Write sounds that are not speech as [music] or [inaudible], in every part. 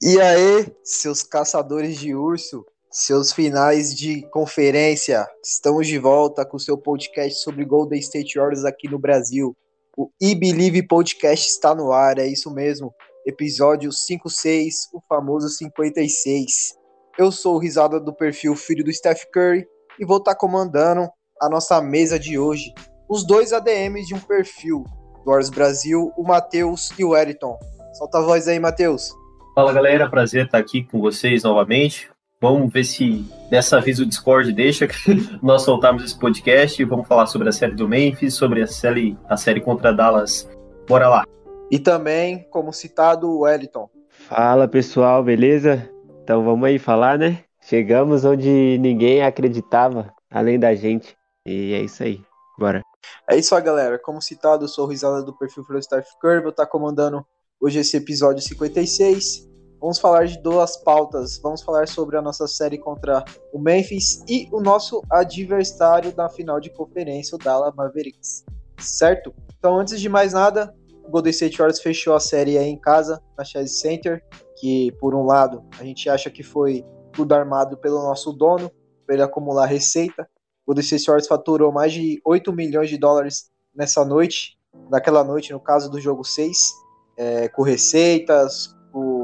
E aí, seus caçadores de urso, seus finais de conferência, estamos de volta com o seu podcast sobre Golden State Warriors aqui no Brasil. O E Believe Podcast está no ar, é isso mesmo. Episódio 56, o famoso 56. Eu sou o risada do perfil Filho do Steph Curry e vou estar tá comandando a nossa mesa de hoje. Os dois ADMs de um perfil, do Brasil, o Matheus e o Eriton. Solta a voz aí, Matheus. Fala galera, prazer estar aqui com vocês novamente. Vamos ver se dessa vez o Discord deixa [laughs] nós soltarmos esse podcast. Vamos falar sobre a série do Memphis, sobre a série, a série contra Dallas. Bora lá. E também, como citado, o Wellington. Fala pessoal, beleza? Então vamos aí falar, né? Chegamos onde ninguém acreditava, além da gente. E é isso aí. Bora. É isso aí, galera. Como citado, eu sou o Risada do perfil Frostaf Curve. Eu tá comandando hoje esse episódio 56. Vamos falar de duas pautas. Vamos falar sobre a nossa série contra o Memphis e o nosso adversário da final de conferência, o Dallas Mavericks. Certo? Então, antes de mais nada, o Golden State Warriors fechou a série aí em casa, na Chase Center, que por um lado a gente acha que foi tudo armado pelo nosso dono, para ele acumular receita. O Golden State Warriors faturou mais de 8 milhões de dólares nessa noite, naquela noite, no caso do jogo 6, é, com receitas,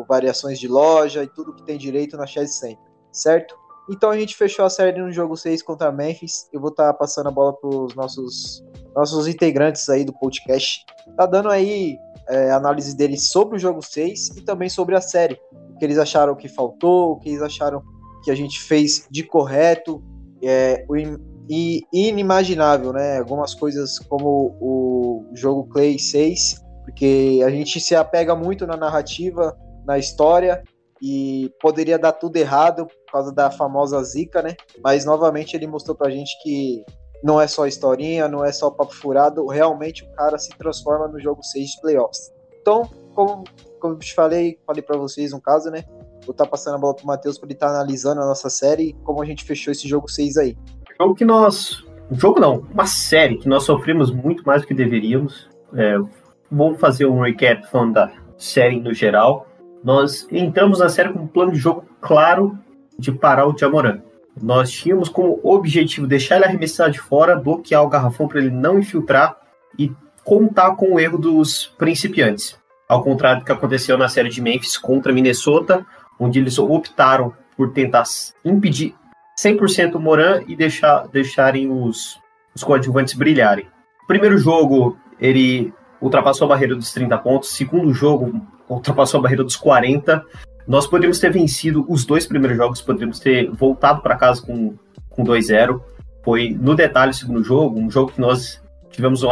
variações de loja e tudo que tem direito na Chase Center, certo? Então a gente fechou a série no jogo 6 contra Memphis. Eu vou estar tá passando a bola para os nossos, nossos integrantes aí do podcast. Tá dando aí é, análise deles sobre o jogo 6 e também sobre a série. O que eles acharam que faltou, o que eles acharam que a gente fez de correto é, e inimaginável, né? Algumas coisas como o jogo Clay 6 porque a gente se apega muito na narrativa, na história, e poderia dar tudo errado por causa da famosa zica, né? Mas novamente ele mostrou pra gente que não é só historinha, não é só papo furado, realmente o cara se transforma no jogo 6 de playoffs. Então, como, como eu te falei, falei para vocês um caso, né? Vou estar tá passando a bola pro Matheus para ele estar tá analisando a nossa série e como a gente fechou esse jogo 6 aí. Jogo que nós. Jogo não, uma série que nós sofremos muito mais do que deveríamos. É, vou fazer um recap falando da série no geral. Nós entramos na série com um plano de jogo claro de parar o Jamoran. Nós tínhamos como objetivo deixar ele arremessar de fora, bloquear o garrafão para ele não infiltrar e contar com o erro dos principiantes. Ao contrário do que aconteceu na série de Memphis contra Minnesota, onde eles optaram por tentar impedir 100% o Moran e deixar, deixarem os, os coadjuvantes brilharem. primeiro jogo, ele ultrapassou a barreira dos 30 pontos. Segundo jogo, ultrapassou a barreira dos 40. Nós poderíamos ter vencido os dois primeiros jogos, poderíamos ter voltado para casa com, com 2-0. Foi no detalhe o segundo jogo, um jogo que nós tivemos um,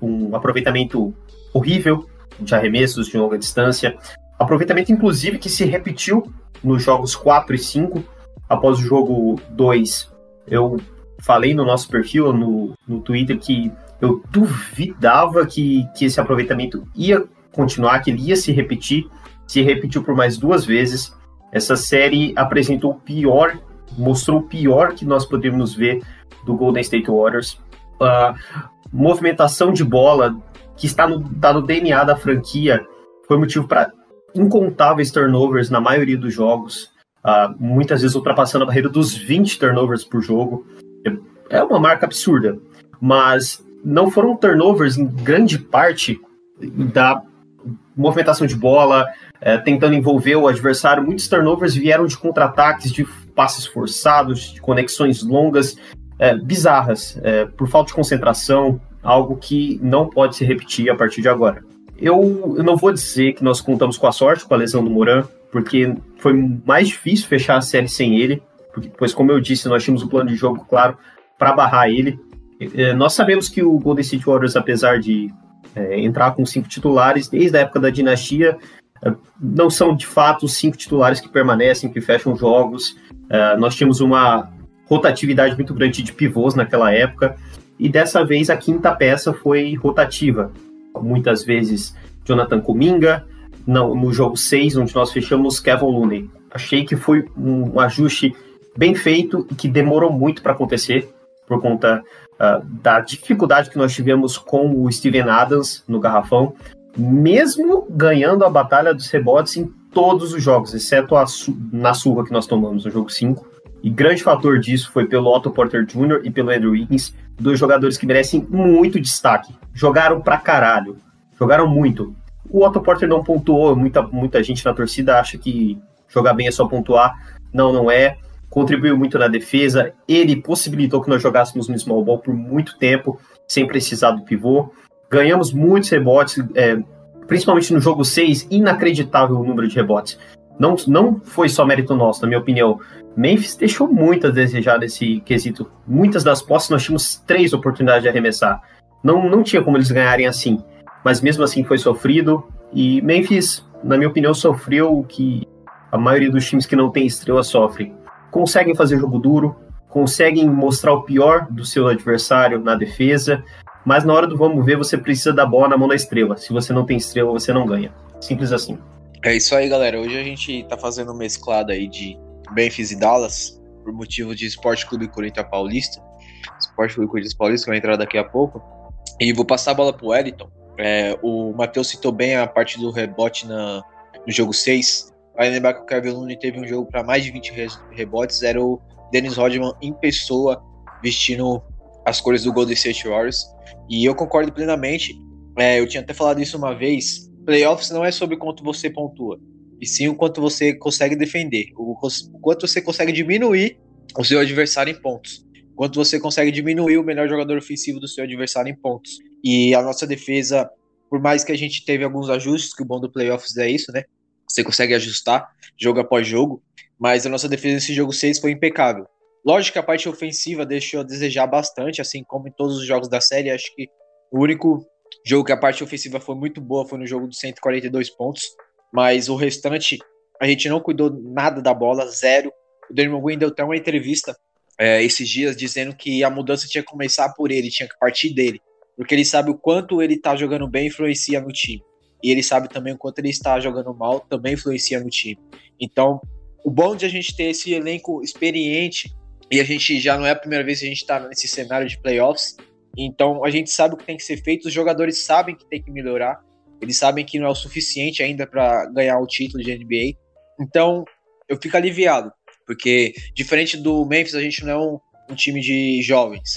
um aproveitamento horrível de arremessos de longa distância. Aproveitamento, inclusive, que se repetiu nos jogos 4 e 5. Após o jogo 2, eu falei no nosso perfil, no, no Twitter, que eu duvidava que, que esse aproveitamento ia continuar, que ele ia se repetir. Se repetiu por mais duas vezes. Essa série apresentou o pior, mostrou o pior que nós podemos ver do Golden State Warriors. A movimentação de bola que está no, está no DNA da franquia foi motivo para incontáveis turnovers na maioria dos jogos. Uh, muitas vezes ultrapassando a barreira dos 20 turnovers por jogo. É uma marca absurda. Mas não foram turnovers em grande parte da movimentação de bola, é, tentando envolver o adversário. Muitos turnovers vieram de contra-ataques, de passes forçados, de conexões longas, é, bizarras, é, por falta de concentração, algo que não pode se repetir a partir de agora. Eu, eu não vou dizer que nós contamos com a sorte com a lesão do Moran, porque foi mais difícil fechar a série sem ele, porque, pois, como eu disse, nós tínhamos um plano de jogo claro para barrar ele. É, nós sabemos que o Golden State Warriors, apesar de é, entrar com cinco titulares desde a época da dinastia, é, não são de fato os cinco titulares que permanecem, que fecham jogos. É, nós tínhamos uma rotatividade muito grande de pivôs naquela época, e dessa vez a quinta peça foi rotativa. Muitas vezes Jonathan Kuminga, não, no jogo 6, onde nós fechamos Kevin Looney. Achei que foi um ajuste bem feito e que demorou muito para acontecer, por conta uh, da dificuldade que nós tivemos com o Steven Adams no garrafão, mesmo ganhando a batalha dos rebotes em todos os jogos, exceto su na surra que nós tomamos no jogo 5. E grande fator disso foi pelo Otto Porter Jr. e pelo Andrew Wiggins, dois jogadores que merecem muito destaque. Jogaram pra caralho. Jogaram muito. O Otto Porter não pontuou, muita, muita gente na torcida acha que jogar bem é só pontuar. Não, não é. Contribuiu muito na defesa. Ele possibilitou que nós jogássemos no small ball por muito tempo, sem precisar do pivô. Ganhamos muitos rebotes, é, principalmente no jogo 6, inacreditável o número de rebotes. Não, não foi só mérito nosso, na minha opinião. Memphis deixou muito a desejar nesse quesito. Muitas das posses nós tínhamos três oportunidades de arremessar. Não, não tinha como eles ganharem assim. Mas mesmo assim foi sofrido. E Memphis, na minha opinião, sofreu o que a maioria dos times que não tem estrela sofrem. Conseguem fazer jogo duro, conseguem mostrar o pior do seu adversário na defesa, mas na hora do vamos ver, você precisa da bola na mão da estrela. Se você não tem estrela, você não ganha. Simples assim. É isso aí, galera. Hoje a gente tá fazendo uma mesclada aí de Memphis e Dallas, por motivo de Esporte Clube Corinthians Paulista. Esporte Clube Corinthians Paulista, que vai entrar daqui a pouco. E vou passar a bola pro Wellington. É, o Matheus citou bem a parte do rebote na, no jogo 6. Vai lembrar que o Kevin Looney teve um jogo para mais de 20 rebotes. Era o Dennis Rodman em pessoa, vestindo as cores do Golden State Warriors. E eu concordo plenamente. É, eu tinha até falado isso uma vez. Playoffs não é sobre quanto você pontua, e sim o quanto você consegue defender, o, o quanto você consegue diminuir o seu adversário em pontos, quanto você consegue diminuir o melhor jogador ofensivo do seu adversário em pontos. E a nossa defesa, por mais que a gente teve alguns ajustes, que o bom do playoffs é isso, né? Você consegue ajustar jogo após jogo, mas a nossa defesa nesse jogo 6 foi impecável. Lógico que a parte ofensiva deixou a desejar bastante, assim como em todos os jogos da série. Acho que o único jogo que a parte ofensiva foi muito boa foi no jogo dos 142 pontos, mas o restante a gente não cuidou nada da bola, zero. O Draymond Green deu até uma entrevista é, esses dias dizendo que a mudança tinha que começar por ele, tinha que partir dele, porque ele sabe o quanto ele tá jogando bem influencia no time. E ele sabe também o quanto ele está jogando mal também influencia no time. Então, o bom de a gente ter esse elenco experiente e a gente já não é a primeira vez que a gente está nesse cenário de playoffs. Então a gente sabe o que tem que ser feito, os jogadores sabem que tem que melhorar, eles sabem que não é o suficiente ainda para ganhar o título de NBA. Então eu fico aliviado, porque diferente do Memphis, a gente não é um, um time de jovens.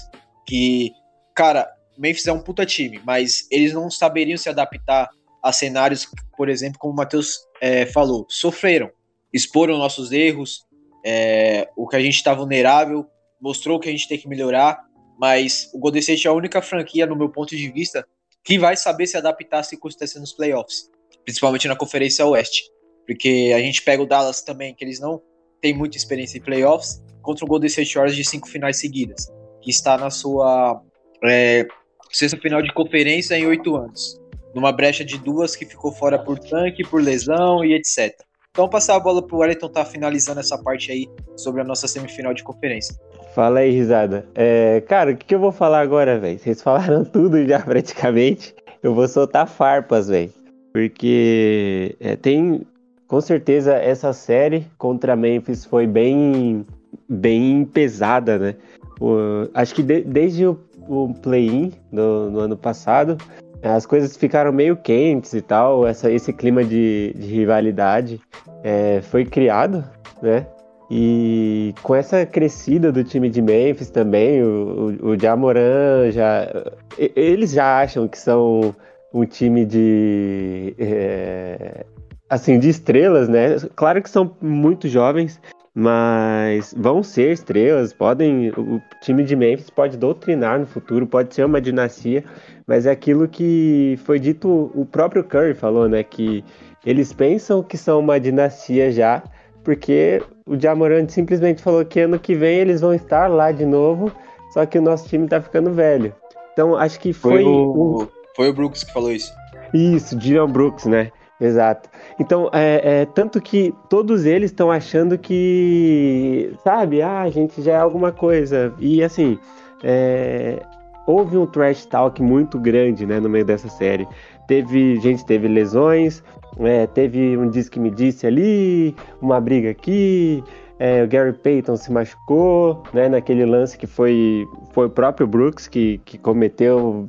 Que, cara, Memphis é um puta time, mas eles não saberiam se adaptar a cenários, por exemplo, como o Matheus é, falou, sofreram, exporam nossos erros, é, o que a gente está vulnerável, mostrou que a gente tem que melhorar, mas o Golden State é a única franquia, no meu ponto de vista, que vai saber se adaptar às circunstâncias nos playoffs, principalmente na Conferência Oeste, porque a gente pega o Dallas também, que eles não têm muita experiência em playoffs, contra o Golden State Warriors de cinco finais seguidas, que está na sua é, sexta final de conferência em oito anos, numa brecha de duas que ficou fora por tanque, por lesão e etc. Então, passar a bola pro Wellington tá finalizando essa parte aí sobre a nossa semifinal de conferência. Fala aí, risada. É, cara, o que, que eu vou falar agora, velho? Vocês falaram [laughs] tudo já praticamente. Eu vou soltar farpas, velho. Porque é, tem. Com certeza essa série contra Memphis foi bem, bem pesada, né? O, acho que de, desde o, o play-in no ano passado, as coisas ficaram meio quentes e tal, essa, esse clima de, de rivalidade é, foi criado, né? E com essa crescida do time de Memphis também, o, o, o Jamoran já. Eles já acham que são um time de. É, assim, de estrelas, né? Claro que são muito jovens, mas vão ser estrelas, podem. O time de Memphis pode doutrinar no futuro, pode ser uma dinastia, mas é aquilo que foi dito, o próprio Curry falou, né? Que eles pensam que são uma dinastia já, porque o Jamorant simplesmente falou que ano que vem eles vão estar lá de novo, só que o nosso time tá ficando velho. Então acho que foi. Foi o, foi o Brooks que falou isso. Isso, Dylan Brooks, né? Exato. Então, é, é, tanto que todos eles estão achando que, sabe, ah, a gente já é alguma coisa. E assim, é, houve um trash talk muito grande né, no meio dessa série. Teve, gente teve lesões, é, teve um disque me disse ali, uma briga aqui, é, o Gary Payton se machucou, né, naquele lance que foi, foi o próprio Brooks que, que cometeu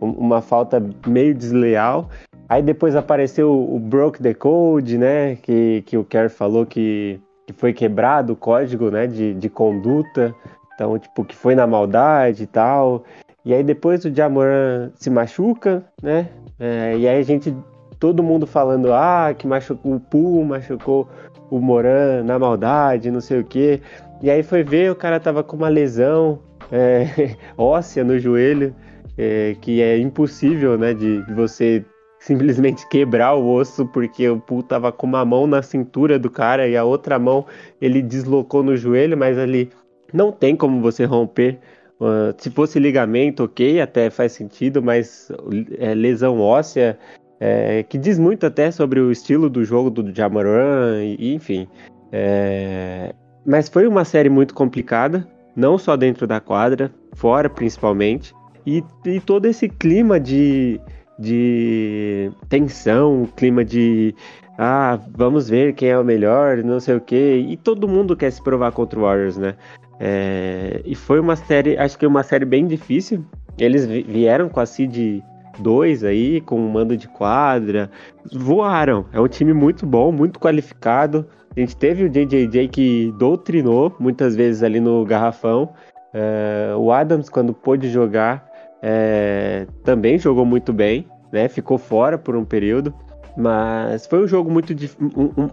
uma falta meio desleal. Aí depois apareceu o Broke the Code, né? Que, que o Kerr falou que, que foi quebrado o código né, de, de conduta. Então, tipo, que foi na maldade e tal. E aí depois o Jamoran se machuca, né? É, e aí a gente, todo mundo falando, ah, que machucou o Poo, machucou o Moran na maldade, não sei o quê. E aí foi ver, o cara tava com uma lesão é, [laughs] óssea no joelho, é, que é impossível, né, de, você simplesmente quebrar o osso, porque o Poo tava com uma mão na cintura do cara e a outra mão ele deslocou no joelho, mas ali não tem como você romper Uh, se fosse ligamento, ok, até faz sentido, mas é, lesão óssea, é, que diz muito até sobre o estilo do jogo do Jamoran, e, enfim. É, mas foi uma série muito complicada, não só dentro da quadra, fora principalmente, e, e todo esse clima de, de tensão, clima de ah, vamos ver quem é o melhor, não sei o que, e todo mundo quer se provar contra o Warriors, né? É, e foi uma série, acho que uma série bem difícil. Eles vieram com a Seed 2 aí, com um mando de quadra, voaram. É um time muito bom, muito qualificado. A gente teve o JJJ que doutrinou muitas vezes ali no garrafão. É, o Adams, quando pôde jogar, é, também jogou muito bem, né? Ficou fora por um período. Mas foi um jogo muito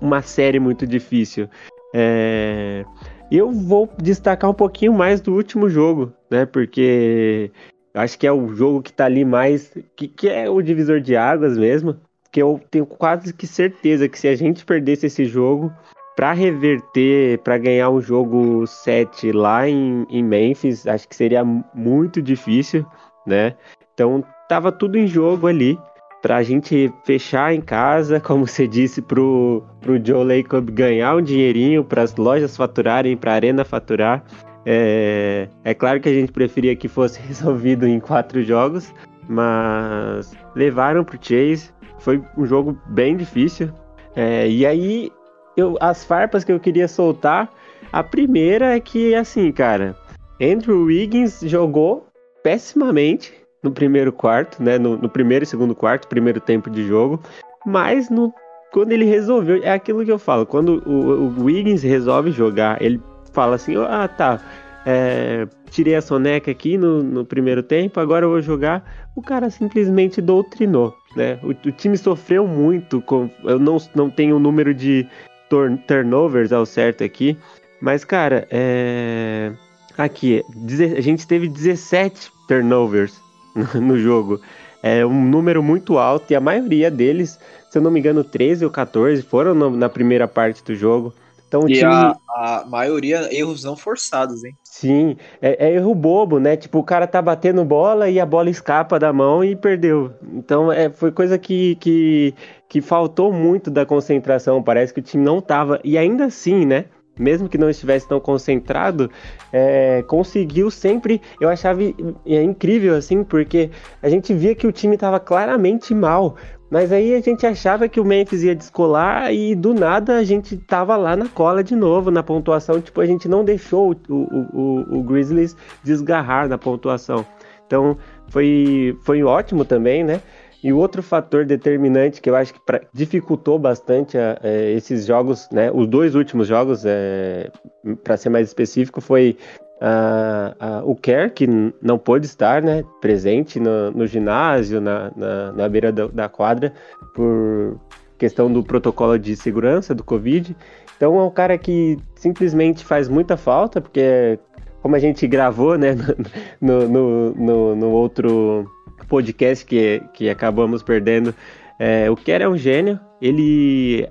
uma série muito difícil. É, eu vou destacar um pouquinho mais do último jogo, né? Porque acho que é o jogo que tá ali mais. que, que é o divisor de águas mesmo. Que eu tenho quase que certeza que se a gente perdesse esse jogo, para reverter, para ganhar um jogo 7 lá em, em Memphis, acho que seria muito difícil, né? Então tava tudo em jogo ali para a gente fechar em casa, [laughs] como você disse, pro, pro Joe Lacob ganhar um dinheirinho, para as lojas faturarem, para a arena faturar. É, é claro que a gente preferia que fosse [laughs] resolvido em quatro jogos, mas levaram pro Chase. Foi um jogo bem difícil. É, e aí, eu, as farpas que eu queria soltar, a primeira é que, assim, cara, Andrew Wiggins jogou pessimamente no primeiro quarto, né? No, no, primeiro e segundo quarto, primeiro tempo de jogo. Mas no, quando ele resolveu, é aquilo que eu falo, quando o, o Wiggins resolve jogar, ele fala assim, ah tá, é, tirei a soneca aqui no, no, primeiro tempo, agora eu vou jogar. O cara simplesmente doutrinou, né? O, o time sofreu muito, com, eu não, não tenho o número de turnovers ao certo aqui, mas cara, é... aqui, a gente teve 17 turnovers [laughs] no jogo. É um número muito alto e a maioria deles, se eu não me engano, 13 ou 14 foram no, na primeira parte do jogo. Então, e time... a, a, maioria erros não forçados, hein? Sim, é, é, erro bobo, né? Tipo, o cara tá batendo bola e a bola escapa da mão e perdeu. Então, é, foi coisa que, que, que faltou muito da concentração. Parece que o time não tava. E ainda assim, né? Mesmo que não estivesse tão concentrado, é, conseguiu sempre. Eu achava é incrível assim, porque a gente via que o time estava claramente mal. Mas aí a gente achava que o Memphis ia descolar e do nada a gente tava lá na cola de novo na pontuação. Tipo, a gente não deixou o, o, o, o Grizzlies desgarrar na pontuação. Então foi, foi ótimo também, né? E outro fator determinante que eu acho que pra, dificultou bastante a, é, esses jogos, né, os dois últimos jogos, é, para ser mais específico, foi a, a, o Kerr, que não pôde estar né, presente no, no ginásio, na, na, na beira da, da, quadra, por questão do protocolo de segurança do Covid. Então é um cara que simplesmente faz muita falta, porque como a gente gravou né, [laughs] no, no, no, no outro podcast que, que acabamos perdendo. É, o Kerr é um gênio, ele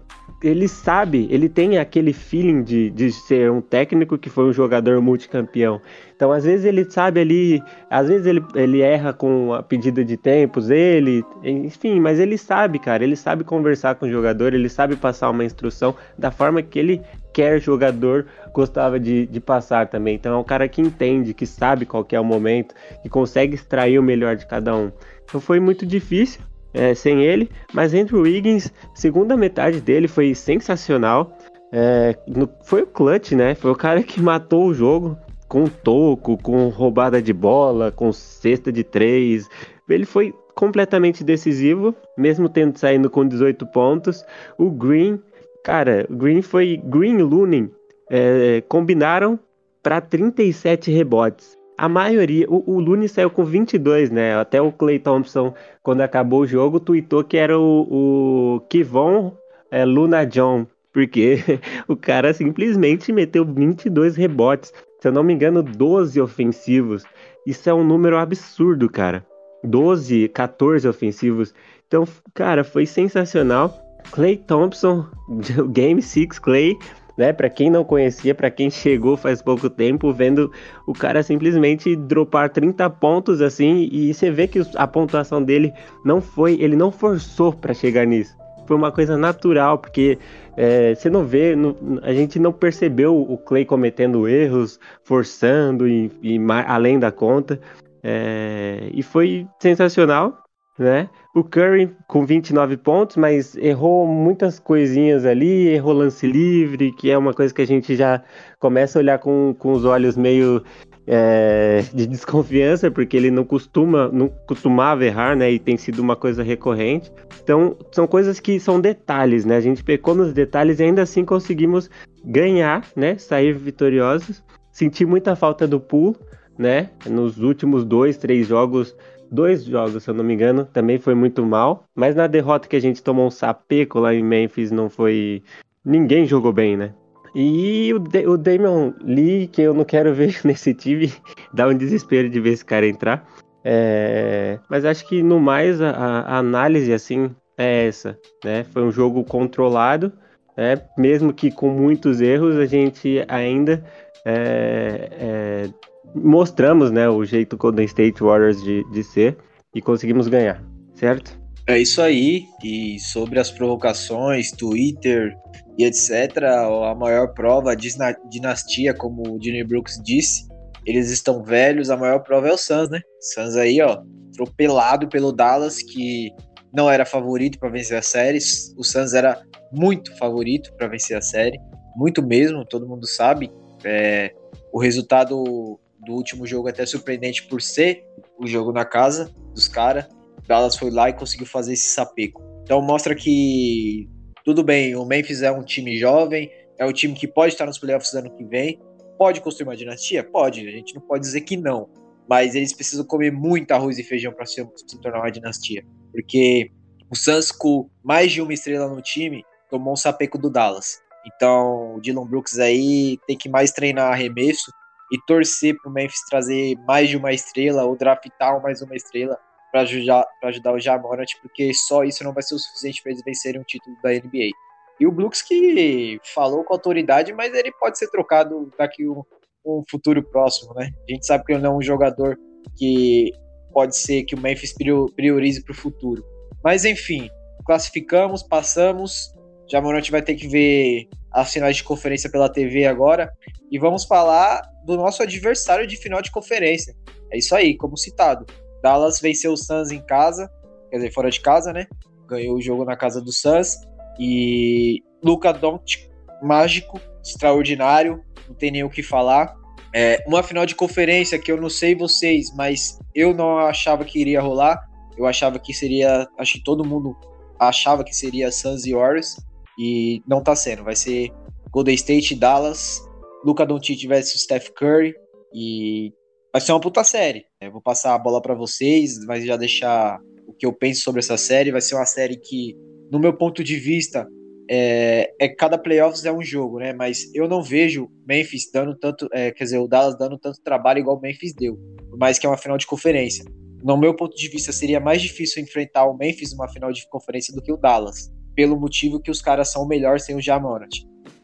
ele sabe, ele tem aquele feeling de, de ser um técnico que foi um jogador multicampeão. Então, às vezes ele sabe ali, às vezes ele, ele erra com a pedida de tempos, ele, enfim, mas ele sabe, cara, ele sabe conversar com o jogador, ele sabe passar uma instrução da forma que ele quer jogador gostava de, de passar também. Então é um cara que entende, que sabe qual é o momento, que consegue extrair o melhor de cada um. Então foi muito difícil, é, sem ele, mas Andrew Wiggins, segunda metade dele foi sensacional. É, no, foi o clutch, né? Foi o cara que matou o jogo com toco, com roubada de bola, com cesta de três. Ele foi completamente decisivo, mesmo tendo saído com 18 pontos. O Green, cara, o Green foi Green e Looney é, combinaram para 37 rebotes. A maioria, o, o Looney saiu com 22, né? Até o Clay Thompson, quando acabou o jogo, tweetou que era o, o Kivon é, Luna John, porque [laughs] o cara simplesmente meteu 22 rebotes. Se eu não me engano, 12 ofensivos. Isso é um número absurdo, cara. 12, 14 ofensivos. Então, cara, foi sensacional. Clay Thompson, [laughs] Game 6 Clay, né? Para quem não conhecia, para quem chegou faz pouco tempo, vendo o cara simplesmente dropar 30 pontos assim, e você vê que a pontuação dele não foi, ele não forçou para chegar nisso. Foi uma coisa natural, porque é, você não vê, não, a gente não percebeu o Clay cometendo erros, forçando e, e além da conta. É, e foi sensacional, né? O Curry com 29 pontos, mas errou muitas coisinhas ali, errou lance livre, que é uma coisa que a gente já começa a olhar com, com os olhos meio é, de desconfiança, porque ele não costuma, não costumava errar, né? E tem sido uma coisa recorrente. Então, são coisas que são detalhes, né? A gente pecou nos detalhes e ainda assim conseguimos ganhar, né? Sair vitoriosos. Senti muita falta do pool, né? Nos últimos dois, três jogos dois jogos, se eu não me engano, também foi muito mal. Mas na derrota que a gente tomou um sapeco lá em Memphis, não foi. Ninguém jogou bem, né? E o, de o Damian Lee, que eu não quero ver [laughs] nesse time, [laughs] dá um desespero de ver esse cara entrar. É... Mas acho que no mais a, a, análise assim é essa, né? Foi um jogo controlado, né? mesmo que com muitos erros, a gente ainda é, é, mostramos né, o jeito Golden State Warriors de, de ser e conseguimos ganhar, certo? É isso aí. E sobre as provocações, Twitter e etc., a maior prova, a dinastia, como o Jimmy Brooks disse, eles estão velhos, a maior prova é o Suns, né? Suns aí, ó, atropelado pelo Dallas, que não era favorito para vencer a série. O Suns era muito favorito para vencer a série, muito mesmo, todo mundo sabe. É, o resultado do último jogo até surpreendente por ser o jogo na casa dos caras. Dallas foi lá e conseguiu fazer esse sapeco. Então mostra que tudo bem, o Memphis é um time jovem, é um time que pode estar nos playoffs ano que vem, pode construir uma dinastia? Pode, a gente não pode dizer que não. Mas eles precisam comer muito arroz e feijão para se, se, tornar uma dinastia. Porque o Suns, com mais de uma estrela no time, tomou um sapeco do Dallas. Então, o Dylan Brooks aí tem que mais treinar arremesso e torcer para o Memphis trazer mais de uma estrela ou draftar mais uma estrela para ajudar, ajudar o Jamorant, porque só isso não vai ser o suficiente para eles vencerem um título da NBA. E o Brooks que falou com autoridade, mas ele pode ser trocado daqui um, um futuro próximo, né? A gente sabe que ele não é um jogador que pode ser que o Memphis priorize para o futuro. Mas enfim, classificamos, passamos. Jamorant vai ter que ver as finais de conferência pela TV agora. E vamos falar do nosso adversário de final de conferência. É isso aí, como citado. Dallas venceu o Suns em casa, quer dizer, fora de casa, né? Ganhou o jogo na casa do Suns. E Luca Doncic, mágico, extraordinário, não tem nem o que falar. É, uma final de conferência que eu não sei vocês, mas eu não achava que iria rolar. Eu achava que seria, acho que todo mundo achava que seria Suns e Warriors e não tá sendo. Vai ser Golden State, Dallas, Luca Doncic versus Steph Curry e vai ser uma puta série. Eu vou passar a bola para vocês, mas já deixar o que eu penso sobre essa série. Vai ser uma série que, no meu ponto de vista, é, é cada playoffs é um jogo, né? Mas eu não vejo Memphis dando tanto, é, quer dizer, o Dallas dando tanto trabalho igual o Memphis deu, por mais que é uma final de conferência. No meu ponto de vista, seria mais difícil enfrentar o Memphis numa final de conferência do que o Dallas pelo motivo que os caras são melhores sem o Jamorant.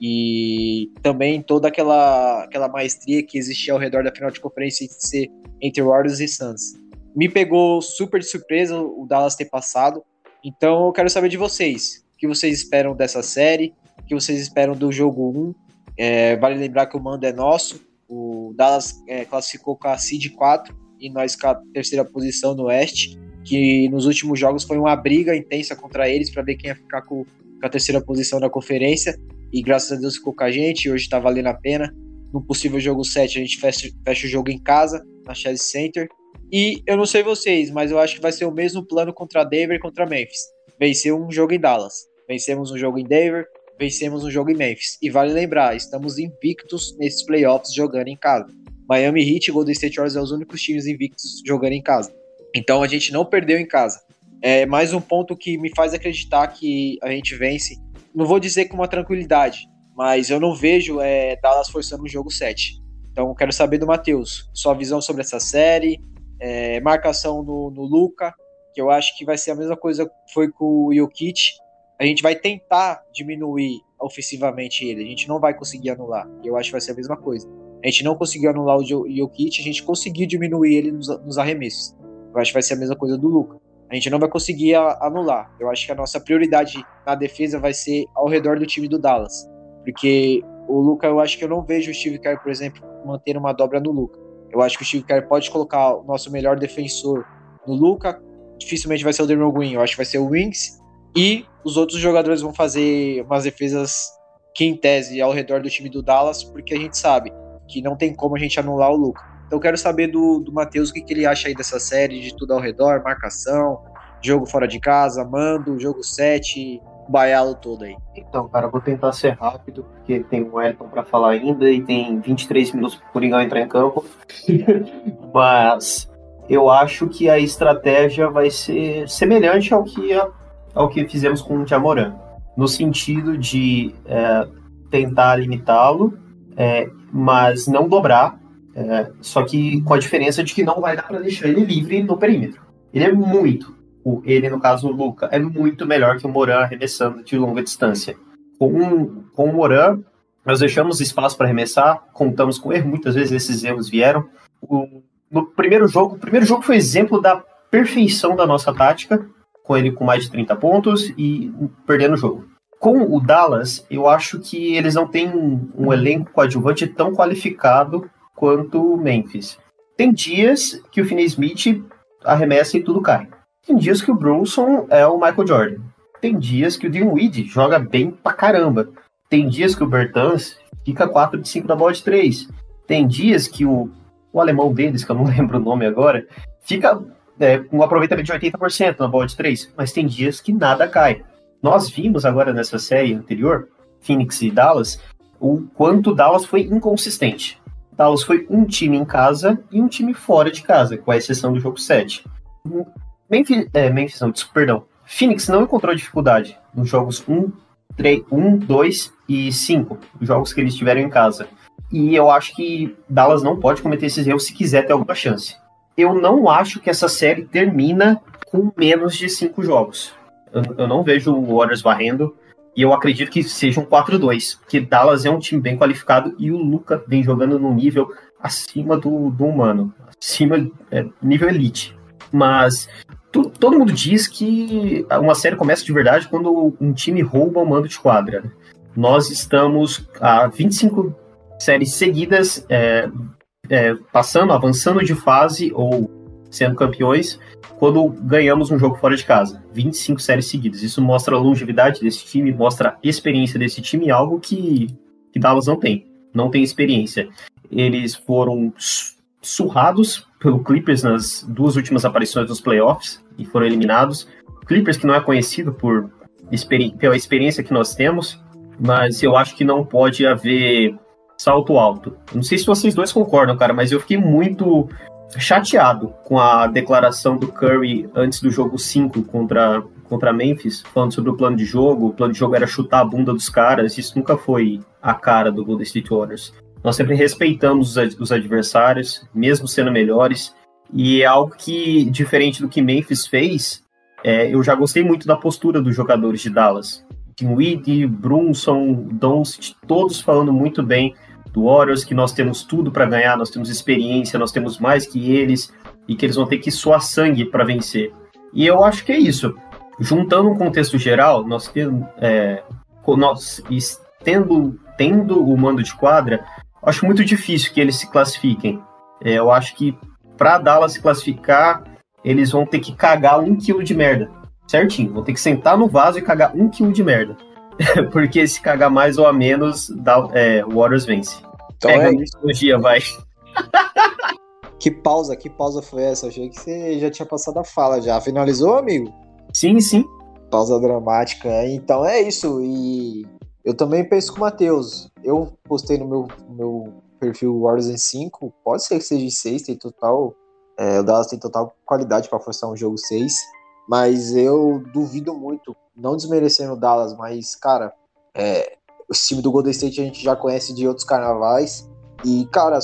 E também toda aquela, aquela maestria que existia ao redor da final de conferência entre Warriors e Suns. Me pegou super de surpresa o Dallas ter passado. Então eu quero saber de vocês. O que vocês esperam dessa série? O que vocês esperam do jogo 1? É, vale lembrar que o mando é nosso. O Dallas é, classificou com a Seed 4 e nós com a terceira posição no Oeste que nos últimos jogos foi uma briga intensa contra eles para ver quem ia ficar com, com, a terceira posição da conferência. E graças a Deus ficou com a gente, hoje está valendo a pena. No possível jogo 7, a gente fecha, fecha o jogo em casa, na Chelsea Center. E eu não sei vocês, mas eu acho que vai ser o mesmo plano contra Denver e contra Memphis. Vencer um jogo em Dallas. Vencemos um jogo em Denver, vencemos um jogo em Memphis. E vale lembrar, estamos invictos nesses playoffs jogando em casa. Miami Heat e Golden State Warriors são os únicos times invictos jogando em casa. Então a gente não perdeu em casa. É mais um ponto que me faz acreditar que a gente vence. Não vou dizer com uma tranquilidade, mas eu não vejo é, Dallas forçando o jogo 7. Então quero saber do Matheus, sua visão sobre essa série, é, marcação no, no Luca, que eu acho que vai ser a mesma coisa que foi com o Jokic. A gente vai tentar diminuir ofensivamente ele, a gente não vai conseguir anular. Eu acho que vai ser a mesma coisa. A gente não conseguiu anular o Jokic, a gente conseguiu diminuir ele nos, nos arremessos. Eu acho que vai ser a mesma coisa do Luca. A gente não vai conseguir anular. Eu acho que a nossa prioridade na defesa vai ser ao redor do time do Dallas. Porque o Luca, eu acho que eu não vejo o Steve Kerr, por exemplo, manter uma dobra no Luca. Eu acho que o Steve Kerr pode colocar o nosso melhor defensor no Luca. Dificilmente vai ser o Derrick Green, eu acho que vai ser o Wings. E os outros jogadores vão fazer umas defesas que em tese ao redor do time do Dallas, porque a gente sabe que não tem como a gente anular o Luca. Então quero saber do, do Matheus o que, que ele acha aí dessa série, de tudo ao redor, marcação, jogo fora de casa, mando, jogo 7, baialo todo aí. Então, cara, vou tentar ser rápido, porque tem o Elton para falar ainda e tem 23 minutos para o Coringão entrar em campo. [laughs] Mas eu acho que a estratégia vai ser semelhante ao que, a, ao que fizemos com o Jamoran, no sentido de é, tentar limitá-lo, é, mas não dobrar é, só que com a diferença de que não vai dar para deixar ele livre no perímetro. Ele é muito, ele no caso o Luca, é muito melhor que o Moran arremessando de longa distância. Com, com o Moran, nós deixamos espaço para arremessar, contamos com erro, muitas vezes esses erros vieram. O, no primeiro jogo, o primeiro jogo foi exemplo da perfeição da nossa tática, com ele com mais de 30 pontos e perdendo o jogo. Com o Dallas, eu acho que eles não têm um, um elenco coadjuvante tão qualificado quanto o Memphis. Tem dias que o Finney Smith arremessa e tudo cai. Tem dias que o Brunson é o Michael Jordan. Tem dias que o Dinwiddie joga bem pra caramba. Tem dias que o Bertans fica 4 de 5 na bola de 3. Tem dias que o, o alemão deles, que eu não [laughs] lembro o nome agora, fica é, com um aproveitamento de 80% na bola de 3. Mas tem dias que nada cai. Nós vimos agora nessa série anterior, Phoenix e Dallas, o quanto Dallas foi inconsistente. Dallas foi um time em casa e um time fora de casa, com a exceção do jogo 7. Memphis, é, Memphis não, perdão. Phoenix não encontrou dificuldade nos jogos 1, 3, 1, 2 e 5, os jogos que eles tiveram em casa. E eu acho que Dallas não pode cometer esses erros se quiser ter alguma chance. Eu não acho que essa série termina com menos de 5 jogos. Eu, eu não vejo o Warriors varrendo. E eu acredito que seja um 4-2, porque Dallas é um time bem qualificado e o Luca vem jogando num nível acima do, do humano, acima é, nível elite. Mas tu, todo mundo diz que uma série começa de verdade quando um time rouba o mando de quadra. Né? Nós estamos a 25 séries seguidas é, é, passando, avançando de fase ou sendo campeões quando ganhamos um jogo fora de casa. 25 séries seguidas. Isso mostra a longevidade desse time, mostra a experiência desse time, algo que, que Dallas não tem. Não tem experiência. Eles foram surrados pelo Clippers nas duas últimas aparições dos playoffs e foram eliminados. Clippers que não é conhecido por pela experiência que nós temos, mas eu acho que não pode haver salto alto. Não sei se vocês dois concordam, cara, mas eu fiquei muito chateado com a declaração do Curry antes do jogo 5 contra, contra Memphis, falando sobre o plano de jogo. O plano de jogo era chutar a bunda dos caras. Isso nunca foi a cara do Golden State Warriors. Nós sempre respeitamos os adversários, mesmo sendo melhores. E é algo que, diferente do que Memphis fez, é, eu já gostei muito da postura dos jogadores de Dallas. Dinwiddie, Brunson, Doncic, todos falando muito bem do Warriors, que nós temos tudo para ganhar, nós temos experiência, nós temos mais que eles e que eles vão ter que suar sangue para vencer. E eu acho que é isso. Juntando um contexto geral, nós, tendo, é, nós tendo, tendo o mando de quadra, acho muito difícil que eles se classifiquem. É, eu acho que para Dallas se classificar, eles vão ter que cagar um quilo de merda. Certinho, vão ter que sentar no vaso e cagar um quilo de merda. [laughs] Porque se cagar mais ou a menos, dá, é, o Warriors vence. Então Pega é a mitologia, vai. [laughs] Que pausa, que pausa foi essa? Achei que você já tinha passado a fala já. Finalizou, amigo? Sim, sim. Pausa dramática. Então é isso. E eu também penso com o Matheus. Eu postei no meu, meu perfil Warriors em 5. Pode ser que seja em 6, tem total. É, o Dallas tem total qualidade para forçar um jogo 6. Mas eu duvido muito, não desmerecendo o Dallas, mas, cara, é, o time do Golden State a gente já conhece de outros carnavais. E, cara,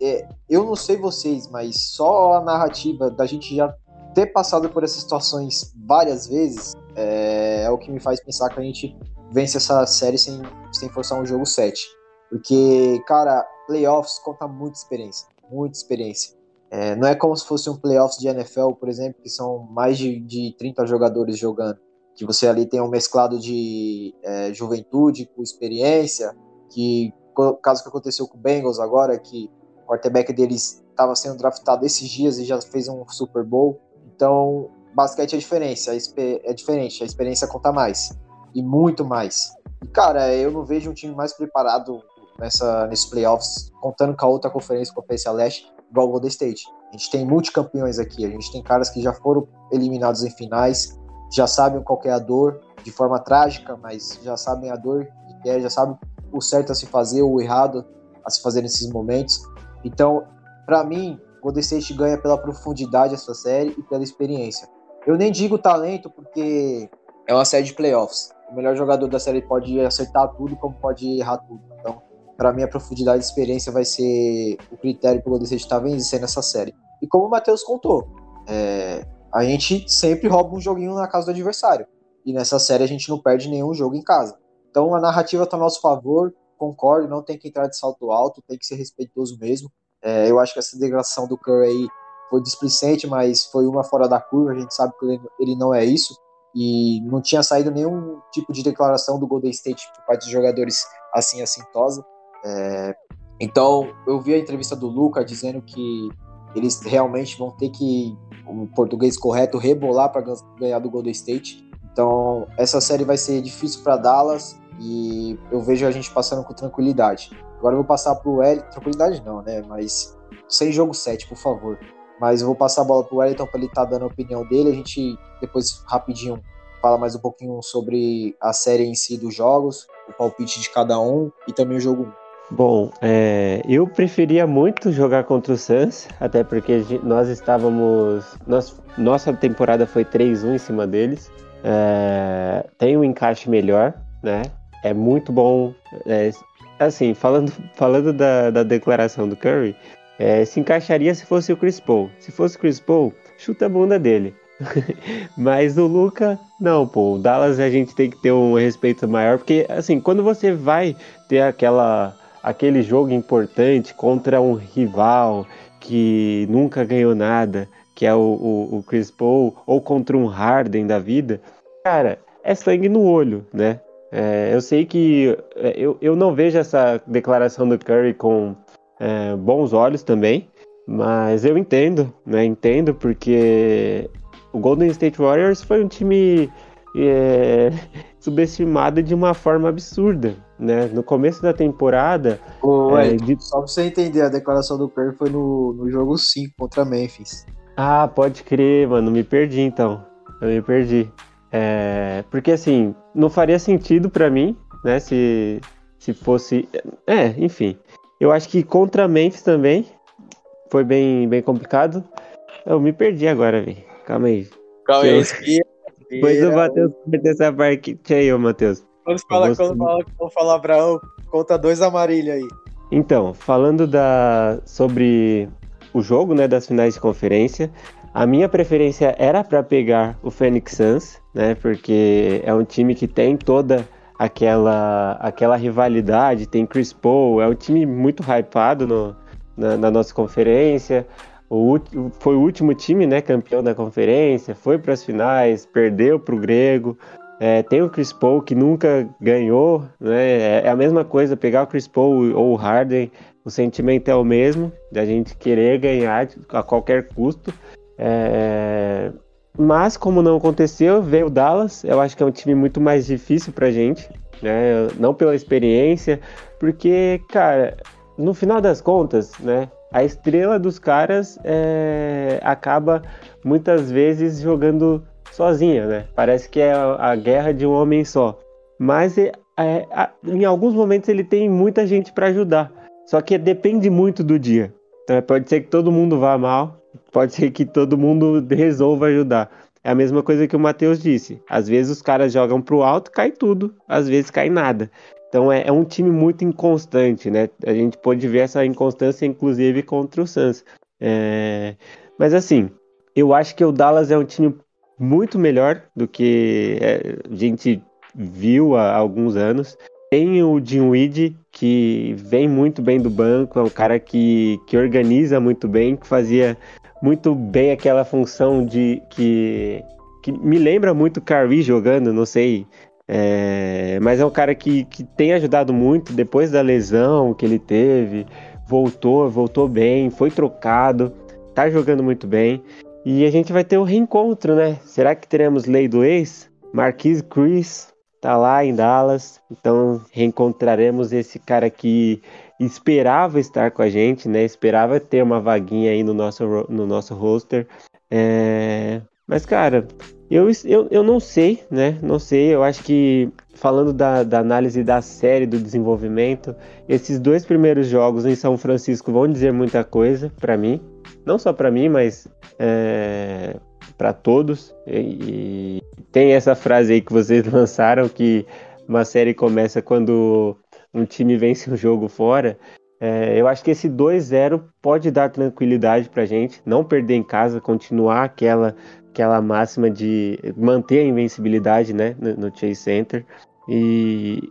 é, eu não sei vocês, mas só a narrativa da gente já ter passado por essas situações várias vezes é, é o que me faz pensar que a gente vence essa série sem, sem forçar um jogo 7. Porque, cara, playoffs conta muita experiência. Muita experiência. É, não é como se fosse um playoffs de NFL, por exemplo, que são mais de, de 30 jogadores jogando. Que você ali tem um mesclado de é, juventude com experiência, que caso que aconteceu com o Bengals agora, que o quarterback deles estava sendo draftado esses dias e já fez um Super Bowl. Então, basquete é diferente, é diferente, a experiência conta mais. E muito mais. E, cara, eu não vejo um time mais preparado nessa, nesses playoffs, contando com a outra conferência, Conferência Leste, igual o Golden State. A gente tem multicampeões aqui, a gente tem caras que já foram eliminados em finais, já sabem qual é a dor, de forma trágica, mas já sabem a dor que é, já sabem o certo a se fazer, o errado a se fazer nesses momentos. Então, para mim, Golden State ganha pela profundidade essa série e pela experiência. Eu nem digo talento porque é uma série de playoffs. O melhor jogador da série pode acertar tudo como pode errar tudo. Então, para mim, a profundidade e experiência vai ser o critério para o Golden State estar tá vencendo essa série. E como o Matheus contou, é, a gente sempre rouba um joguinho na casa do adversário. E nessa série a gente não perde nenhum jogo em casa. Então a narrativa está a nosso favor, concordo, não tem que entrar de salto alto, tem que ser respeitoso mesmo. É, eu acho que essa degradação do Curry aí foi displicente, mas foi uma fora da curva, a gente sabe que ele não é isso. E não tinha saído nenhum tipo de declaração do Golden State por parte dos jogadores assim assintosa. É, então, eu vi a entrevista do Luca dizendo que eles realmente vão ter que, o português correto, rebolar para ganhar do Golden State. Então, essa série vai ser difícil para Dallas e eu vejo a gente passando com tranquilidade. Agora eu vou passar pro Wellington. Tranquilidade não, né? Mas sem jogo 7, por favor. Mas eu vou passar a bola pro Wellington para ele estar tá dando a opinião dele. A gente depois, rapidinho, fala mais um pouquinho sobre a série em si dos jogos, o palpite de cada um e também o jogo 1. Bom, é, eu preferia muito jogar contra o Suns, até porque nós estávamos. Nós, nossa temporada foi 3-1 em cima deles. É, tem um encaixe melhor, né? É muito bom. É, assim, falando, falando da, da declaração do Curry, é, se encaixaria se fosse o Chris Paul. Se fosse o Chris Paul, chuta a bunda dele. [laughs] Mas o Luca, não, pô. O Dallas a gente tem que ter um respeito maior, porque assim, quando você vai ter aquela aquele jogo importante contra um rival que nunca ganhou nada, que é o, o, o Chris Paul, ou contra um Harden da vida, cara, é sangue no olho, né? É, eu sei que é, eu, eu não vejo essa declaração do Curry com é, bons olhos também, mas eu entendo, né? Entendo porque o Golden State Warriors foi um time é, subestimado de uma forma absurda, né? No começo da temporada. Ô, é, de... Só pra você entender, a declaração do Curry foi no, no jogo 5 contra Memphis. Ah, pode crer, mano. Me perdi então. Eu me perdi. É, porque assim, não faria sentido para mim, né? Se, se fosse. É, enfim. Eu acho que contra Memphis também foi bem, bem complicado. Eu me perdi agora, velho. Calma aí. Calma aí, Depois o Matheus corta essa parte aí, ô Matheus. Quando fala, quando fala, quando fala Abraão, conta dois amarelos aí. Então, falando da, sobre o jogo né, das finais de conferência, a minha preferência era para pegar o Phoenix Suns, né? Porque é um time que tem toda aquela aquela rivalidade, tem Chris Paul, é um time muito hypado no, na, na nossa conferência. O, foi o último time, né, campeão da conferência, foi para as finais, perdeu para o Grego. É, tem o Chris Paul que nunca ganhou, né? É, é a mesma coisa pegar o Chris Paul ou o Harden, o sentimento é o mesmo, da gente querer ganhar a qualquer custo. É... Mas, como não aconteceu, veio o Dallas. Eu acho que é um time muito mais difícil pra gente, né? Não pela experiência, porque, cara, no final das contas, né? A estrela dos caras é, acaba muitas vezes jogando sozinha, né? Parece que é a, a guerra de um homem só. Mas é, é, em alguns momentos ele tem muita gente para ajudar. Só que depende muito do dia. Então pode ser que todo mundo vá mal, pode ser que todo mundo resolva ajudar. É a mesma coisa que o Matheus disse. Às vezes os caras jogam pro alto, cai tudo. Às vezes cai nada. Então é, é, um time muito inconstante, né? A gente pode ver essa inconstância, inclusive, contra o Suns. É... Mas assim, eu acho que o Dallas é um time muito melhor do que é, a gente viu há alguns anos. Tem o Dinwiddie, que vem muito bem do banco, é um cara que, que organiza muito bem, que fazia muito bem aquela função de que, que me lembra muito Curry jogando, não sei. É, mas é um cara que, que tem ajudado muito depois da lesão que ele teve. Voltou, voltou bem, foi trocado, tá jogando muito bem. E a gente vai ter o um reencontro, né? Será que teremos lei do ex? Marquise Chris tá lá em Dallas, então reencontraremos esse cara que esperava estar com a gente, né? Esperava ter uma vaguinha aí no nosso, no nosso roster. É... Mas, cara, eu, eu, eu não sei, né? Não sei. Eu acho que, falando da, da análise da série, do desenvolvimento, esses dois primeiros jogos em São Francisco vão dizer muita coisa para mim. Não só para mim, mas é, para todos. E, e tem essa frase aí que vocês [laughs] lançaram que uma série começa quando um time vence um jogo fora. É, eu acho que esse 2-0 pode dar tranquilidade pra gente, não perder em casa, continuar aquela, aquela máxima de manter a invencibilidade né, no, Chase Center. E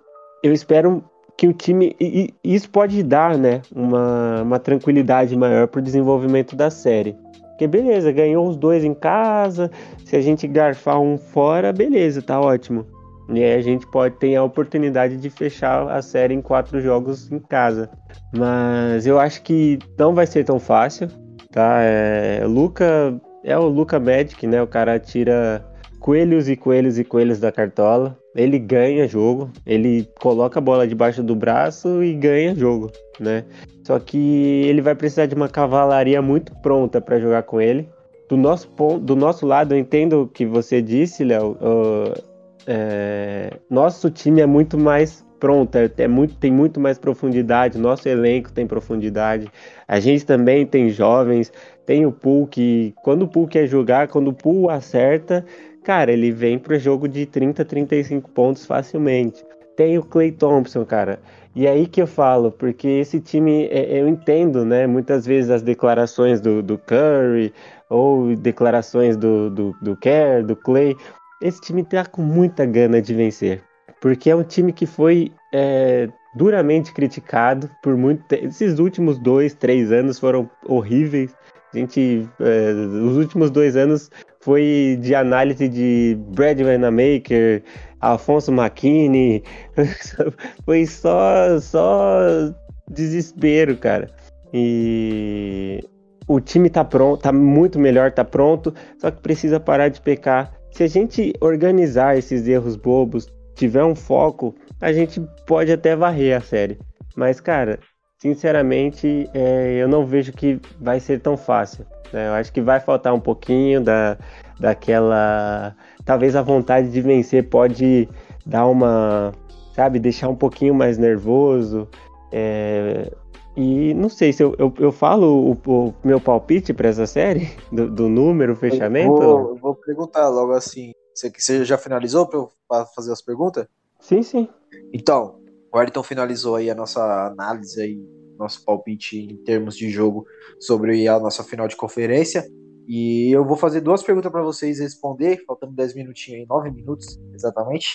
eu espero que o time. E isso pode dar né, uma, uma tranquilidade maior para o desenvolvimento da série. Porque beleza, ganhou os dois em casa. Se a gente garfar um fora, beleza, tá ótimo. E aí a gente pode ter a oportunidade de fechar a série em quatro jogos em casa. Mas eu acho que não vai ser tão fácil, tá? É, Luca é o Luca Magic, né? O cara tira coelhos e coelhos e coelhos da cartola. Ele ganha jogo, ele coloca a bola debaixo do braço e ganha jogo, né? Só que ele vai precisar de uma cavalaria muito pronta para jogar com ele. Do nosso, do nosso lado, eu entendo o que você disse, Léo. Uh, é, nosso time é muito mais pronto, é, é, muito, tem muito mais profundidade, nosso elenco tem profundidade, a gente também tem jovens, tem o Pool que, quando o Pool quer jogar, quando o Pool acerta, cara, ele vem pro jogo de 30, 35 pontos facilmente. Tem o Clay Thompson, cara. E aí que eu falo, porque esse time, é, eu entendo, né? Muitas vezes as declarações do, do Curry ou declarações do, do, do Kerr, do Clay, esse time tá com muita gana de vencer. Porque é um time que foi é, duramente criticado por muito tempo. Esses últimos dois, três anos foram horríveis. A gente, é, os últimos dois anos foi de análise de Brad Wanamaker, Alfonso McKinney. [laughs] foi só, só desespero, cara. E o time tá pronto, tá muito melhor, tá pronto, só que precisa parar de pecar se a gente organizar esses erros bobos, tiver um foco, a gente pode até varrer a série. Mas, cara, sinceramente, é, eu não vejo que vai ser tão fácil. Né? Eu acho que vai faltar um pouquinho da, daquela. Talvez a vontade de vencer pode dar uma. Sabe, deixar um pouquinho mais nervoso. É, e não sei se eu, eu, eu falo o, o, meu palpite para essa série, [laughs] do, do número, fechamento. Eu vou, vou, perguntar logo assim. Você, você já finalizou para fazer as perguntas? Sim, sim. Então, o Ayrton finalizou aí a nossa análise aí, nosso palpite em termos de jogo sobre a nossa final de conferência. E eu vou fazer duas perguntas para vocês responder, faltando 10 minutinhos aí, 9 minutos exatamente.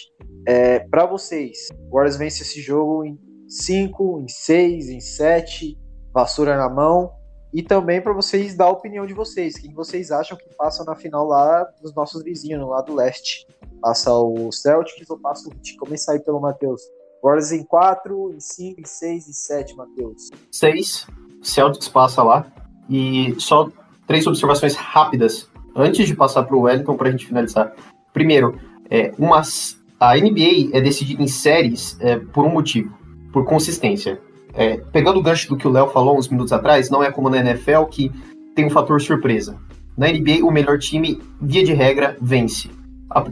É, para vocês, o Warriors vence esse jogo em 5, em 6, em 7, vassoura na mão. E também para vocês dar a opinião de vocês. Quem vocês acham que passa na final lá dos nossos vizinhos, no lado leste? Passa o Celtics ou passa o Heat? Começar aí pelo Matheus. Warriors em 4, em 5, em 6 e 7, Matheus. 6. Celtics passa lá. E só três observações rápidas antes de passar para o Wellington para a gente finalizar. Primeiro, é, uma, a NBA é decidida em séries é, por um motivo por consistência. É, pegando o gancho do que o Léo falou uns minutos atrás, não é como na NFL que tem um fator surpresa. Na NBA, o melhor time, via de regra, vence. A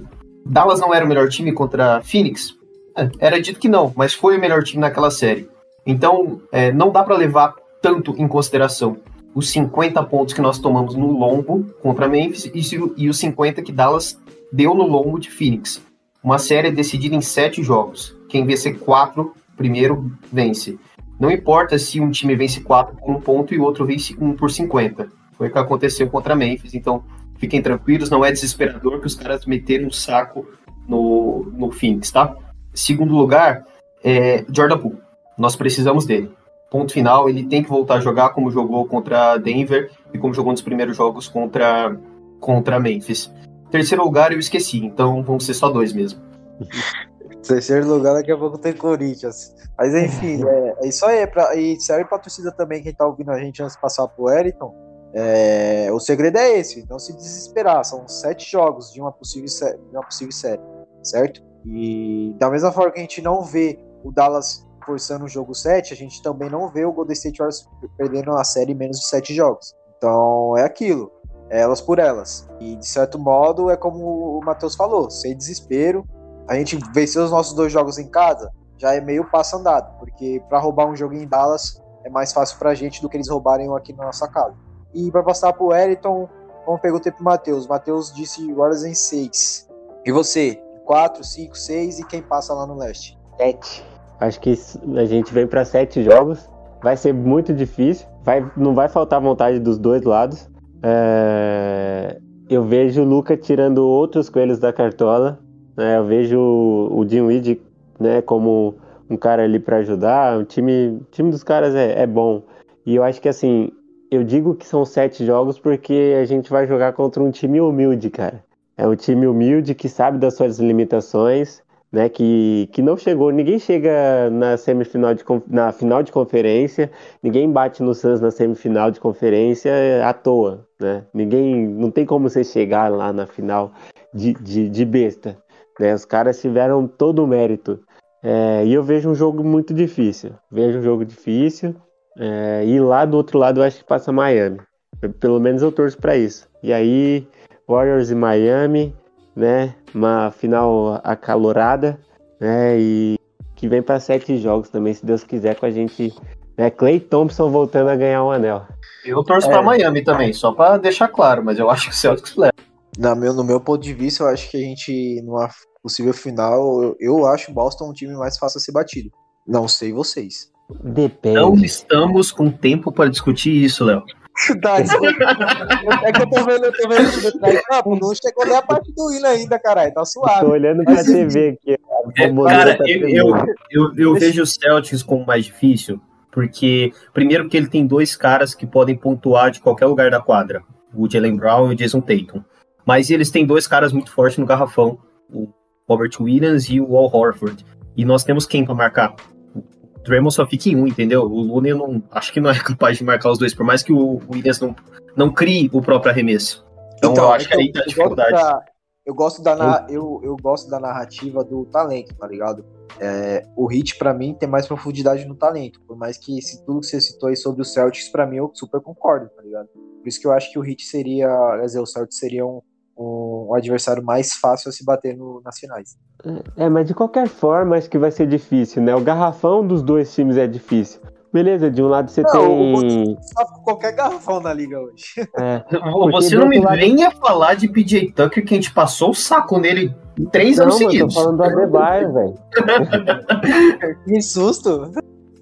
Dallas não era o melhor time contra Phoenix? É, era dito que não, mas foi o melhor time naquela série. Então, é, não dá para levar tanto em consideração os 50 pontos que nós tomamos no longo contra Memphis e, e os 50 que Dallas deu no longo de Phoenix. Uma série decidida em sete jogos. Quem vencer quatro primeiro vence. Não importa se um time vence quatro por um ponto e o outro vence um por 50. Foi o que aconteceu contra Memphis. Então, fiquem tranquilos, não é desesperador que os caras meteram um saco no, no Phoenix, tá? Segundo lugar, é Jordan Poole. Nós precisamos dele. Ponto final, ele tem que voltar a jogar como jogou contra Denver e como jogou nos primeiros jogos contra, contra Memphis. Terceiro lugar eu esqueci, então vão ser só dois mesmo. [laughs] Terceiro lugar, daqui a pouco tem Corinthians. Mas enfim, [laughs] é, é isso aí. É pra, e serve pra torcida também, quem tá ouvindo a gente antes de passar pro Eriton. É, o segredo é esse, não se desesperar. São sete jogos de uma possível, série, de uma possível série, certo? E da mesma forma que a gente não vê o Dallas forçando o jogo 7, a gente também não vê o Golden State Warriors perdendo a série em menos de sete jogos. Então é aquilo, é elas por elas. E de certo modo é como o Matheus falou, sem desespero. A gente venceu os nossos dois jogos em casa, já é meio passo andado, porque para roubar um jogo em Dallas é mais fácil pra gente do que eles roubarem aqui na nossa casa. E para passar pro Wellington, como perguntei pro Matheus, Matheus disse Warriors em 6. E você? 4, 5, 6 e quem passa lá no leste? 7. Acho que a gente vem para sete jogos. Vai ser muito difícil. Vai, não vai faltar vontade dos dois lados. É, eu vejo o Luca tirando outros coelhos da cartola. Né? Eu vejo o, Dinwiddie né, como um cara ali para ajudar. O time, time dos caras é, é bom. E eu acho que assim, eu digo que são sete jogos porque a gente vai jogar contra um time humilde, cara. É um time humilde que sabe das suas limitações, né? Que, que não chegou, ninguém chega na semifinal de na final de conferência, ninguém bate no Suns na semifinal de conferência à toa, né? Ninguém, não tem como você chegar lá na final de, de, de besta, né? Os caras tiveram todo o mérito. É, e eu vejo um jogo muito difícil. Vejo um jogo difícil. É, e lá do outro lado eu acho que passa Miami. Pelo menos eu torço para isso. E aí, Warriors e Miami, né? Uma final acalorada, né? E que vem para sete jogos também, se Deus quiser, com a gente. Né? Clay Thompson voltando a ganhar um anel. Eu torço é. para Miami também, só para deixar claro, mas eu acho que o Celtics leva. Na meu, no meu ponto de vista, eu acho que a gente, numa possível final, eu, eu acho o Boston um time mais fácil a ser batido. Não sei vocês. Depende. Não estamos com tempo para discutir isso, Léo. [laughs] é que eu tô vendo, eu tô vendo ah, não chegou nem a parte do hino ainda, caralho. Tá suave. Tô olhando pra Mas, TV aqui. É, cara, tá eu, eu, eu, eu vejo o Celtics como mais difícil, porque, primeiro, que ele tem dois caras que podem pontuar de qualquer lugar da quadra: o Jalen Brown e o Jason Tatum. Mas eles têm dois caras muito fortes no garrafão: o Robert Williams e o Al Horford. E nós temos quem para marcar? Draymond só fica em um, entendeu? O Looney não, acho que não é [laughs] capaz de marcar os dois, por mais que o Williams não, não crie o próprio arremesso. Então, então eu acho então, que aí tá a dificuldade. Da, eu gosto, da, eu, eu gosto da narrativa do talento, tá ligado? É, o Hit, para mim, tem mais profundidade no talento. Por mais que esse, tudo que você citou aí sobre o Celtics, para mim, eu super concordo, tá ligado? Por isso que eu acho que o Hit seria, quer dizer, o Celtics seria um, um, adversário mais fácil a se bater no, nas finais. É, mas de qualquer forma, acho que vai ser difícil, né? O garrafão dos dois times é difícil. Beleza, de um lado você não, tem. com qualquer garrafão na liga hoje. [laughs] É, você não me lado... venha falar de PJ Tucker que a gente passou o saco nele em três não, anos seguidos. Eu tô falando do Adebayo, velho. [laughs] que susto!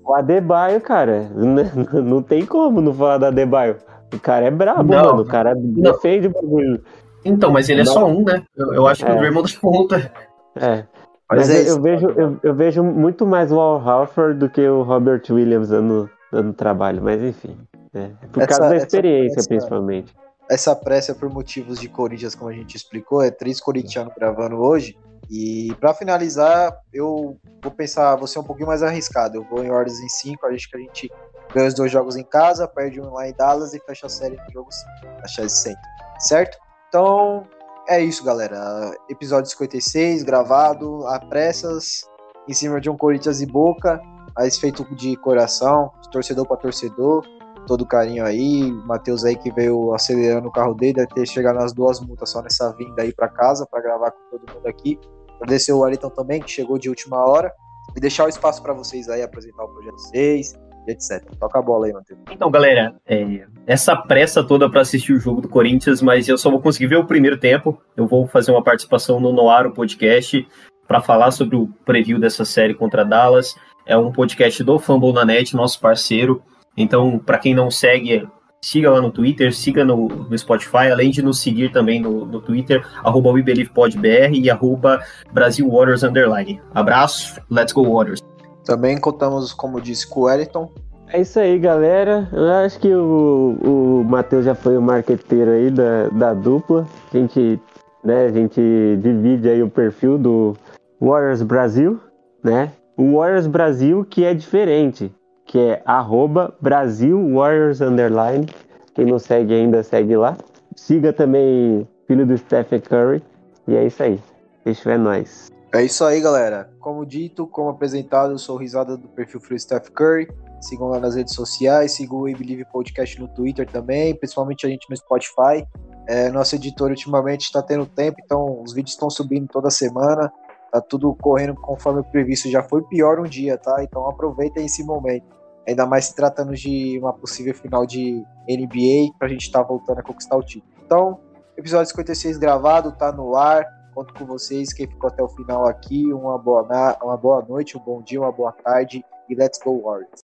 O Adebayo, cara, não, não tem como não falar do Adebayo. O cara é brabo, não, mano. O cara defende o bagulho. Então, mas ele é só um, né? Eu, eu acho que é. o Draymond [laughs] conta. É. Mas, mas é eu, vejo, eu, eu, vejo muito mais o Al Halford do que o Robert Williams dando, dando trabalho, mas enfim. É. Por essa, causa da experiência, essa, principalmente. Essa pressa por motivos de Corinthians, como a gente explicou, é três corintianos gravando hoje. E para finalizar, eu vou pensar, vou ser um pouquinho mais arriscado. Eu vou em ordens em 5, acho que a gente ganha os dois jogos em casa, perde um lá em Dallas e fecha a série no jogo 5, na Chase Center. Certo? Então, é isso, galera. Episódio 56, gravado a pressas, em cima de um Corinthians e Boca. mas feito de coração, de torcedor para torcedor. Todo carinho aí, Matheus aí que veio acelerando o carro dele, deve ter chegado nas duas multas só nessa vinda aí para casa para gravar com todo mundo aqui. Agradecer o Wellington também, que chegou de última hora. E deixar o espaço para vocês aí apresentar o projeto de etc. Toca a bola aí, Matheus. Então, galera, é, essa pressa toda para assistir o jogo do Corinthians, mas eu só vou conseguir ver o primeiro tempo. Eu vou fazer uma participação no Noaro Podcast para falar sobre o preview dessa série contra Dallas. É um podcast do Fumble na Net, nosso parceiro. Então, para quem não segue, siga lá no Twitter, siga no, no Spotify, além de nos seguir também no, no Twitter, arroba WeBelievePodBR e arroba Brasil Underline. Abraço, let's go Waters! Também contamos, como disse, com o Wellington. É isso aí, galera. Eu acho que o, o Matheus já foi o marqueteiro aí da, da dupla. A gente, né, a gente divide aí o perfil do Warriors Brasil, né? O Warriors Brasil que é diferente, que é arroba Brasil Warriors Underline. Quem não segue ainda, segue lá. Siga também filho do Stephen Curry. E é isso aí. Fechou, é nóis. É isso aí, galera. Como dito, como apresentado, eu sou risada do perfil Free Steph Curry. Sigam lá nas redes sociais, sigam o Believe Podcast no Twitter também, principalmente a gente no Spotify. É, nosso editor ultimamente está tendo tempo, então os vídeos estão subindo toda semana. Tá tudo correndo conforme o previsto. Já foi pior um dia, tá? Então aproveitem esse momento. Ainda mais se tratando de uma possível final de NBA, pra gente estar tá voltando a conquistar o título. Então, episódio 56 gravado, tá no ar. Conto com vocês, quem ficou até o final aqui. Uma boa, uma boa noite, um bom dia, uma boa tarde e let's go Warriors.